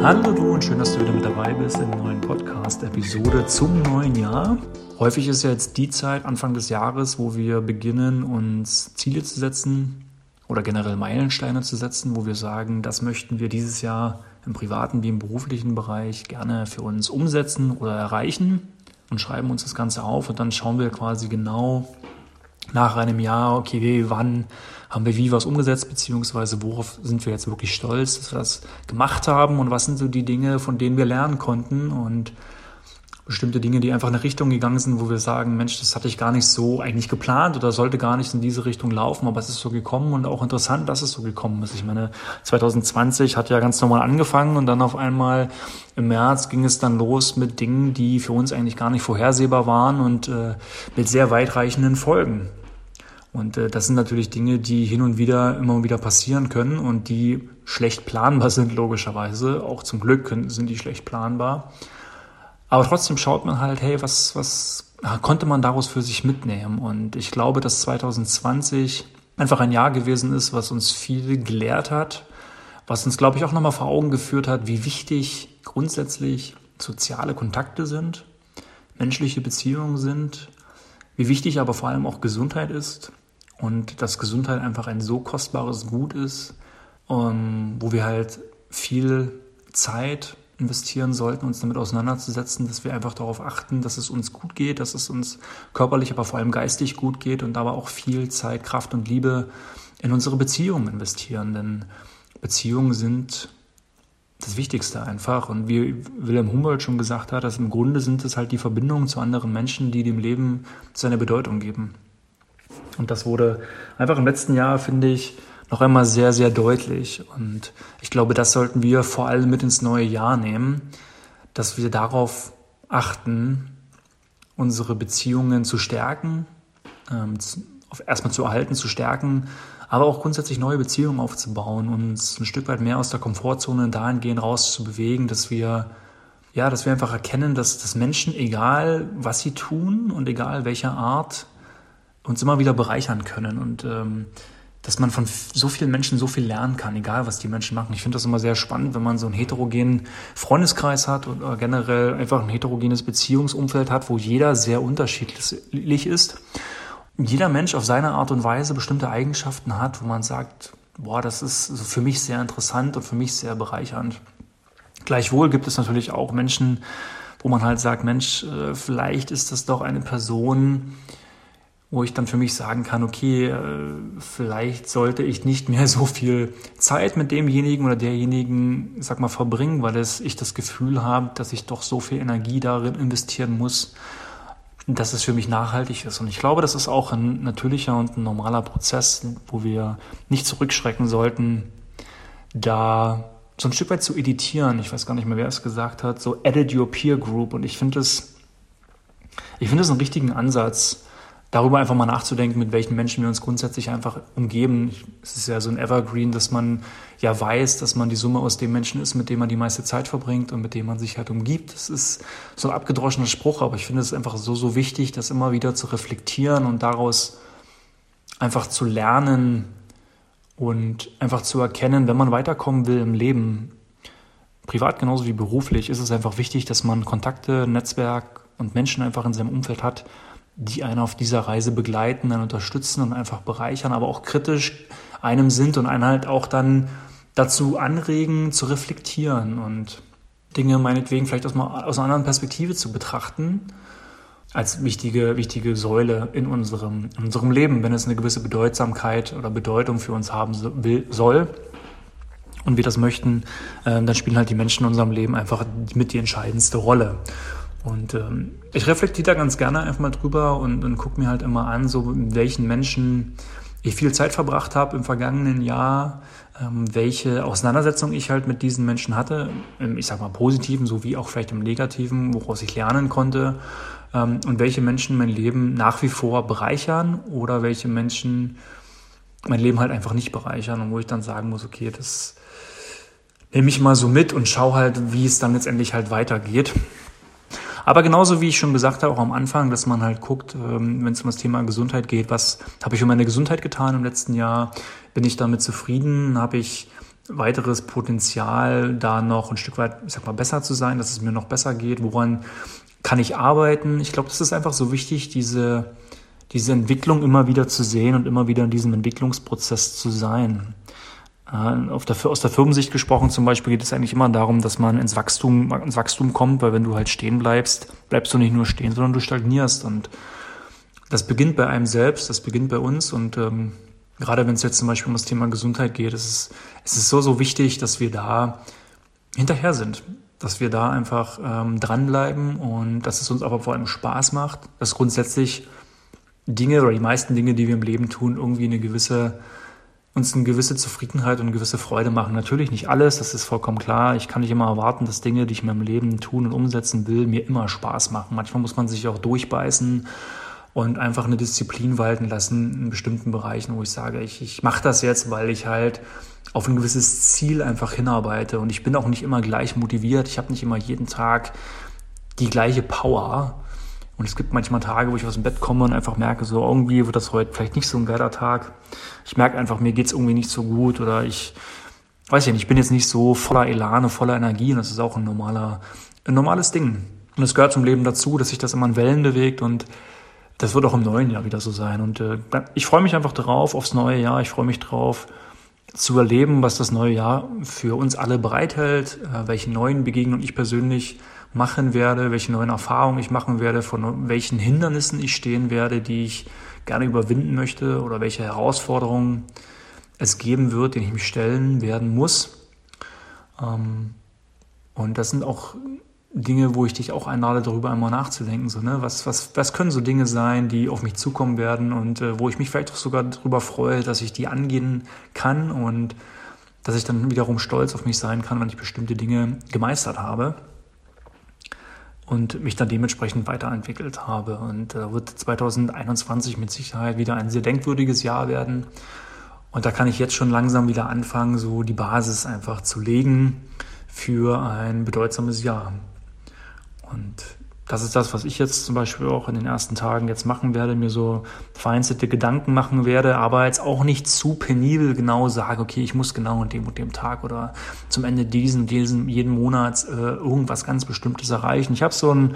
Hallo du und schön, dass du wieder mit dabei bist der neuen Podcast-Episode zum neuen Jahr. Häufig ist ja jetzt die Zeit, Anfang des Jahres, wo wir beginnen, uns Ziele zu setzen oder generell Meilensteine zu setzen, wo wir sagen, das möchten wir dieses Jahr im privaten wie im beruflichen Bereich gerne für uns umsetzen oder erreichen und schreiben uns das Ganze auf und dann schauen wir quasi genau nach einem Jahr, okay, wann haben wir wie was umgesetzt, beziehungsweise worauf sind wir jetzt wirklich stolz, dass wir das gemacht haben und was sind so die Dinge, von denen wir lernen konnten und bestimmte Dinge, die einfach in eine Richtung gegangen sind, wo wir sagen, Mensch, das hatte ich gar nicht so eigentlich geplant oder sollte gar nicht in diese Richtung laufen, aber es ist so gekommen und auch interessant, dass es so gekommen ist. Ich meine, 2020 hat ja ganz normal angefangen und dann auf einmal im März ging es dann los mit Dingen, die für uns eigentlich gar nicht vorhersehbar waren und äh, mit sehr weitreichenden Folgen. Und äh, das sind natürlich Dinge, die hin und wieder immer wieder passieren können und die schlecht planbar sind, logischerweise. Auch zum Glück sind die schlecht planbar. Aber trotzdem schaut man halt, hey, was, was konnte man daraus für sich mitnehmen? Und ich glaube, dass 2020 einfach ein Jahr gewesen ist, was uns viel gelehrt hat, was uns, glaube ich, auch nochmal vor Augen geführt hat, wie wichtig grundsätzlich soziale Kontakte sind, menschliche Beziehungen sind, wie wichtig aber vor allem auch Gesundheit ist und dass Gesundheit einfach ein so kostbares Gut ist, um, wo wir halt viel Zeit investieren sollten, uns damit auseinanderzusetzen, dass wir einfach darauf achten, dass es uns gut geht, dass es uns körperlich, aber vor allem geistig gut geht und dabei auch viel Zeit, Kraft und Liebe in unsere Beziehungen investieren. Denn Beziehungen sind das Wichtigste einfach. Und wie Wilhelm Humboldt schon gesagt hat, dass im Grunde sind es halt die Verbindungen zu anderen Menschen, die dem Leben seine Bedeutung geben. Und das wurde einfach im letzten Jahr, finde ich, noch einmal sehr, sehr deutlich. Und ich glaube, das sollten wir vor allem mit ins neue Jahr nehmen, dass wir darauf achten, unsere Beziehungen zu stärken, ähm, erstmal zu erhalten, zu stärken, aber auch grundsätzlich neue Beziehungen aufzubauen, uns ein Stück weit mehr aus der Komfortzone dahingehend rauszubewegen, dass wir ja, dass wir einfach erkennen, dass, dass Menschen, egal was sie tun und egal welcher Art, uns immer wieder bereichern können. Und ähm, dass man von so vielen Menschen so viel lernen kann, egal was die Menschen machen. Ich finde das immer sehr spannend, wenn man so einen heterogenen Freundeskreis hat oder generell einfach ein heterogenes Beziehungsumfeld hat, wo jeder sehr unterschiedlich ist. Jeder Mensch auf seine Art und Weise bestimmte Eigenschaften hat, wo man sagt, boah, das ist für mich sehr interessant und für mich sehr bereichernd. Gleichwohl gibt es natürlich auch Menschen, wo man halt sagt, Mensch, äh, vielleicht ist das doch eine Person, wo ich dann für mich sagen kann, okay, äh, vielleicht sollte ich nicht mehr so viel Zeit mit demjenigen oder derjenigen, sag mal, verbringen, weil es, ich das Gefühl habe, dass ich doch so viel Energie darin investieren muss, dass es für mich nachhaltig ist. Und ich glaube, das ist auch ein natürlicher und ein normaler Prozess, wo wir nicht zurückschrecken sollten, da so ein Stück weit zu editieren. Ich weiß gar nicht mehr, wer es gesagt hat, so edit your peer group. Und ich finde es, ich finde es einen richtigen Ansatz, darüber einfach mal nachzudenken, mit welchen Menschen wir uns grundsätzlich einfach umgeben. Es ist ja so ein Evergreen, dass man ja weiß, dass man die Summe aus dem Menschen ist, mit dem man die meiste Zeit verbringt und mit dem man sich halt umgibt. Das ist so ein abgedroschener Spruch, aber ich finde es einfach so, so wichtig, das immer wieder zu reflektieren und daraus einfach zu lernen und einfach zu erkennen, wenn man weiterkommen will im Leben, privat genauso wie beruflich, ist es einfach wichtig, dass man Kontakte, Netzwerk und Menschen einfach in seinem Umfeld hat, die einen auf dieser Reise begleiten, dann unterstützen und einfach bereichern, aber auch kritisch einem sind und einen halt auch dann dazu anregen, zu reflektieren und Dinge meinetwegen vielleicht aus, aus einer anderen Perspektive zu betrachten, als wichtige, wichtige Säule in unserem, in unserem Leben, wenn es eine gewisse Bedeutsamkeit oder Bedeutung für uns haben soll und wir das möchten, äh, dann spielen halt die Menschen in unserem Leben einfach mit die entscheidendste Rolle. Und ähm, ich reflektiere da ganz gerne einfach mal drüber und, und gucke mir halt immer an, so mit welchen Menschen ich viel Zeit verbracht habe im vergangenen Jahr, ähm, welche Auseinandersetzung ich halt mit diesen Menschen hatte, im, ich sag mal positiven sowie auch vielleicht im negativen, woraus ich lernen konnte ähm, und welche Menschen mein Leben nach wie vor bereichern oder welche Menschen mein Leben halt einfach nicht bereichern und wo ich dann sagen muss, okay, das nehme ich mal so mit und schaue halt, wie es dann letztendlich halt weitergeht. Aber genauso wie ich schon gesagt habe, auch am Anfang, dass man halt guckt, ähm, wenn es um das Thema Gesundheit geht, was habe ich für meine Gesundheit getan im letzten Jahr? Bin ich damit zufrieden? Habe ich weiteres Potenzial, da noch ein Stück weit, ich sag mal, besser zu sein, dass es mir noch besser geht? Woran kann ich arbeiten? Ich glaube, das ist einfach so wichtig, diese, diese Entwicklung immer wieder zu sehen und immer wieder in diesem Entwicklungsprozess zu sein. Äh, auf der, aus der Firmensicht gesprochen zum Beispiel geht es eigentlich immer darum, dass man ins Wachstum, ins Wachstum kommt, weil wenn du halt stehen bleibst, bleibst du nicht nur stehen, sondern du stagnierst. Und das beginnt bei einem selbst, das beginnt bei uns. Und ähm, gerade wenn es jetzt zum Beispiel um das Thema Gesundheit geht, ist es, es ist so, so wichtig, dass wir da hinterher sind. Dass wir da einfach ähm, dranbleiben und dass es uns aber vor allem Spaß macht, dass grundsätzlich Dinge oder die meisten Dinge, die wir im Leben tun, irgendwie eine gewisse uns eine gewisse Zufriedenheit und eine gewisse Freude machen. Natürlich nicht alles, das ist vollkommen klar. Ich kann nicht immer erwarten, dass Dinge, die ich in meinem Leben tun und umsetzen will, mir immer Spaß machen. Manchmal muss man sich auch durchbeißen und einfach eine Disziplin walten lassen in bestimmten Bereichen, wo ich sage, ich, ich mache das jetzt, weil ich halt auf ein gewisses Ziel einfach hinarbeite. Und ich bin auch nicht immer gleich motiviert. Ich habe nicht immer jeden Tag die gleiche Power. Und es gibt manchmal Tage, wo ich aus dem Bett komme und einfach merke, so irgendwie wird das heute vielleicht nicht so ein geiler Tag. Ich merke einfach, mir geht's irgendwie nicht so gut oder ich weiß ja nicht, ich bin jetzt nicht so voller Elane, voller Energie und das ist auch ein normaler, ein normales Ding. Und es gehört zum Leben dazu, dass sich das immer in Wellen bewegt und das wird auch im neuen Jahr wieder so sein. Und äh, ich freue mich einfach drauf, aufs neue Jahr. Ich freue mich drauf, zu erleben, was das neue Jahr für uns alle bereithält, äh, welche neuen Begegnungen ich persönlich machen werde, welche neuen Erfahrungen ich machen werde, von welchen Hindernissen ich stehen werde, die ich gerne überwinden möchte oder welche Herausforderungen es geben wird, denen ich mich stellen werden muss. Ähm, und das sind auch Dinge, wo ich dich auch einlade, darüber einmal nachzudenken. So, ne? was, was, was können so Dinge sein, die auf mich zukommen werden und äh, wo ich mich vielleicht auch sogar darüber freue, dass ich die angehen kann und dass ich dann wiederum stolz auf mich sein kann, wenn ich bestimmte Dinge gemeistert habe und mich dann dementsprechend weiterentwickelt habe. Und da äh, wird 2021 mit Sicherheit wieder ein sehr denkwürdiges Jahr werden. Und da kann ich jetzt schon langsam wieder anfangen, so die Basis einfach zu legen für ein bedeutsames Jahr. Und das ist das, was ich jetzt zum Beispiel auch in den ersten Tagen jetzt machen werde, mir so vereinzelte Gedanken machen werde, aber jetzt auch nicht zu penibel genau sage, okay, ich muss genau an dem und dem Tag oder zum Ende diesen, diesen, jeden Monats äh, irgendwas ganz Bestimmtes erreichen. Ich habe so einen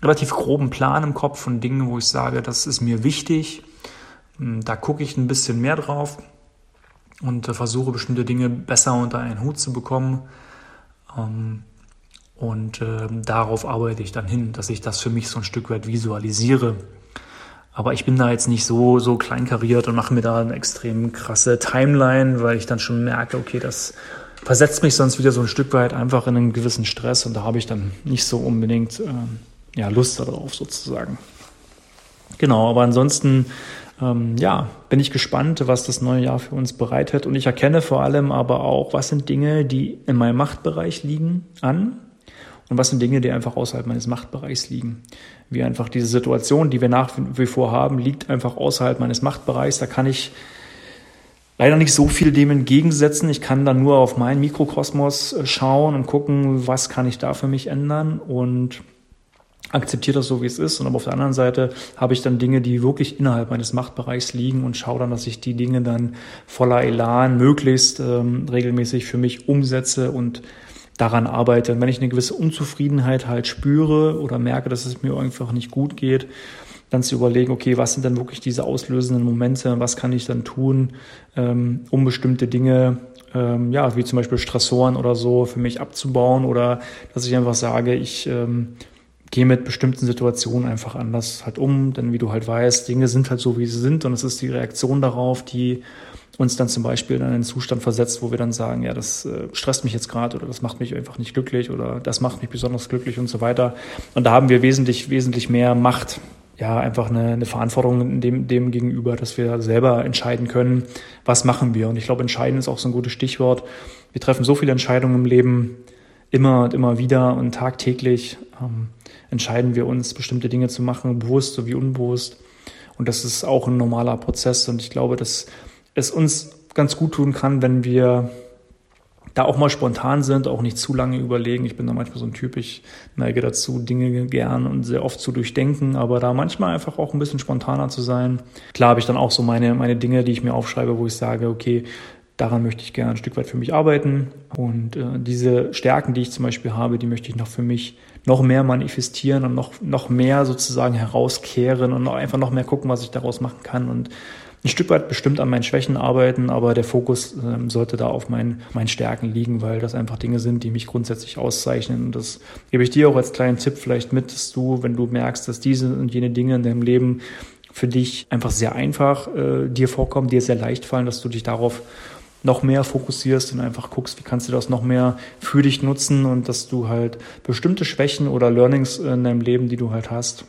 relativ groben Plan im Kopf von Dingen, wo ich sage, das ist mir wichtig. Hm, da gucke ich ein bisschen mehr drauf und äh, versuche bestimmte Dinge besser unter einen Hut zu bekommen. Ähm, und äh, darauf arbeite ich dann hin, dass ich das für mich so ein Stück weit visualisiere. Aber ich bin da jetzt nicht so, so kleinkariert und mache mir da eine extrem krasse Timeline, weil ich dann schon merke, okay, das versetzt mich sonst wieder so ein Stück weit einfach in einen gewissen Stress und da habe ich dann nicht so unbedingt äh, ja, Lust darauf sozusagen. Genau, aber ansonsten ähm, ja, bin ich gespannt, was das neue Jahr für uns bereitet. Und ich erkenne vor allem aber auch, was sind Dinge, die in meinem Machtbereich liegen, an und was sind Dinge, die einfach außerhalb meines Machtbereichs liegen. Wie einfach diese Situation, die wir nach wie vor haben, liegt einfach außerhalb meines Machtbereichs. Da kann ich leider nicht so viel dem entgegensetzen. Ich kann dann nur auf meinen Mikrokosmos äh, schauen und gucken, was kann ich da für mich ändern und akzeptiere das so, wie es ist. Und aber auf der anderen Seite habe ich dann Dinge, die wirklich innerhalb meines Machtbereichs liegen und schaue dann, dass ich die Dinge dann voller Elan möglichst ähm, regelmäßig für mich umsetze und daran arbeite. Und wenn ich eine gewisse Unzufriedenheit halt spüre oder merke, dass es mir einfach nicht gut geht, dann zu überlegen, okay, was sind denn wirklich diese auslösenden Momente, was kann ich dann tun, ähm, um bestimmte Dinge, ähm, ja, wie zum Beispiel Stressoren oder so, für mich abzubauen oder dass ich einfach sage, ich ähm, gehe mit bestimmten Situationen einfach anders halt um, denn wie du halt weißt, Dinge sind halt so, wie sie sind und es ist die Reaktion darauf, die uns dann zum Beispiel in einen Zustand versetzt, wo wir dann sagen, ja, das äh, stresst mich jetzt gerade oder das macht mich einfach nicht glücklich oder das macht mich besonders glücklich und so weiter. Und da haben wir wesentlich, wesentlich mehr Macht, ja, einfach eine, eine Verantwortung dem, dem gegenüber, dass wir selber entscheiden können, was machen wir. Und ich glaube, entscheiden ist auch so ein gutes Stichwort. Wir treffen so viele Entscheidungen im Leben, immer und immer wieder und tagtäglich ähm, entscheiden wir uns, bestimmte Dinge zu machen, bewusst sowie unbewusst. Und das ist auch ein normaler Prozess. Und ich glaube, dass es uns ganz gut tun kann, wenn wir da auch mal spontan sind, auch nicht zu lange überlegen. Ich bin da manchmal so ein Typ, ich neige dazu, Dinge gern und sehr oft zu durchdenken, aber da manchmal einfach auch ein bisschen spontaner zu sein. Klar habe ich dann auch so meine, meine Dinge, die ich mir aufschreibe, wo ich sage, okay, daran möchte ich gerne ein Stück weit für mich arbeiten. Und äh, diese Stärken, die ich zum Beispiel habe, die möchte ich noch für mich noch mehr manifestieren und noch, noch mehr sozusagen herauskehren und einfach noch mehr gucken, was ich daraus machen kann. Und ein Stück weit bestimmt an meinen Schwächen arbeiten, aber der Fokus ähm, sollte da auf meinen, meinen Stärken liegen, weil das einfach Dinge sind, die mich grundsätzlich auszeichnen. Und das gebe ich dir auch als kleinen Tipp vielleicht mit, dass du, wenn du merkst, dass diese und jene Dinge in deinem Leben für dich einfach sehr einfach äh, dir vorkommen, dir sehr leicht fallen, dass du dich darauf noch mehr fokussierst und einfach guckst, wie kannst du das noch mehr für dich nutzen und dass du halt bestimmte Schwächen oder Learnings in deinem Leben, die du halt hast,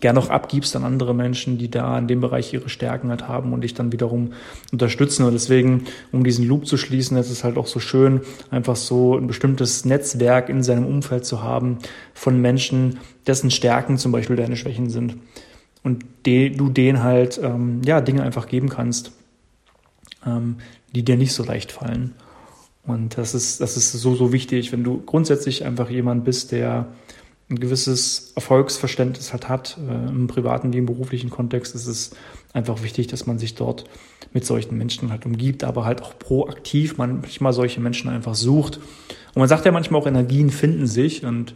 gerne auch abgibst an andere Menschen, die da in dem Bereich ihre Stärken halt haben und dich dann wiederum unterstützen. Und deswegen, um diesen Loop zu schließen, ist es halt auch so schön, einfach so ein bestimmtes Netzwerk in seinem Umfeld zu haben von Menschen, dessen Stärken zum Beispiel deine Schwächen sind. Und de, du denen halt ähm, ja Dinge einfach geben kannst, ähm, die dir nicht so leicht fallen. Und das ist, das ist so, so wichtig, wenn du grundsätzlich einfach jemand bist, der ein gewisses Erfolgsverständnis halt hat, äh, im privaten wie im beruflichen Kontext, ist es einfach wichtig, dass man sich dort mit solchen Menschen halt umgibt, aber halt auch proaktiv manchmal solche Menschen einfach sucht. Und man sagt ja manchmal auch, Energien finden sich und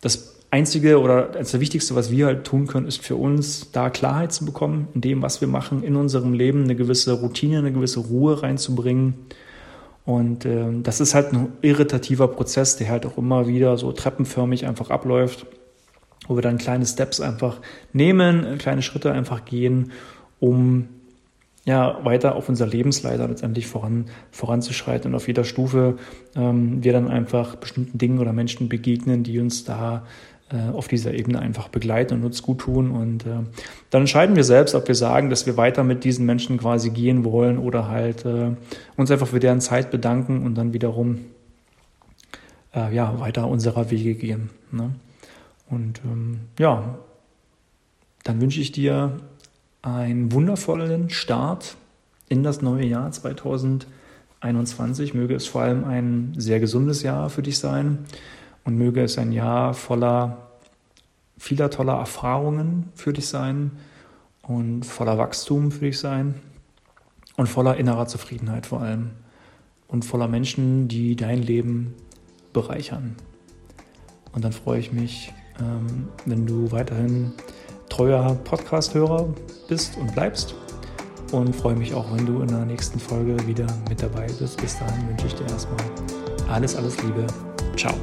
das Einzige oder das Wichtigste, was wir halt tun können, ist für uns da Klarheit zu bekommen in dem, was wir machen, in unserem Leben eine gewisse Routine, eine gewisse Ruhe reinzubringen und äh, das ist halt ein irritativer Prozess, der halt auch immer wieder so treppenförmig einfach abläuft, wo wir dann kleine Steps einfach nehmen, kleine Schritte einfach gehen, um ja, weiter auf unserer Lebensleiter letztendlich voran, voranzuschreiten. Und auf jeder Stufe ähm, wir dann einfach bestimmten Dingen oder Menschen begegnen, die uns da äh, auf dieser Ebene einfach begleiten und uns gut tun. Und äh, dann entscheiden wir selbst, ob wir sagen, dass wir weiter mit diesen Menschen quasi gehen wollen oder halt äh, uns einfach für deren Zeit bedanken und dann wiederum äh, ja, weiter unserer Wege gehen. Ne? Und ähm, ja, dann wünsche ich dir einen wundervollen Start in das neue Jahr 2021. Möge es vor allem ein sehr gesundes Jahr für dich sein und möge es ein Jahr voller vieler toller Erfahrungen für dich sein und voller Wachstum für dich sein und voller innerer Zufriedenheit vor allem und voller Menschen, die dein Leben bereichern. Und dann freue ich mich, ähm, wenn du weiterhin treuer Podcast-Hörer bist und bleibst. Und freue mich auch, wenn du in der nächsten Folge wieder mit dabei bist. Bis dahin wünsche ich dir erstmal alles, alles Liebe. Ciao.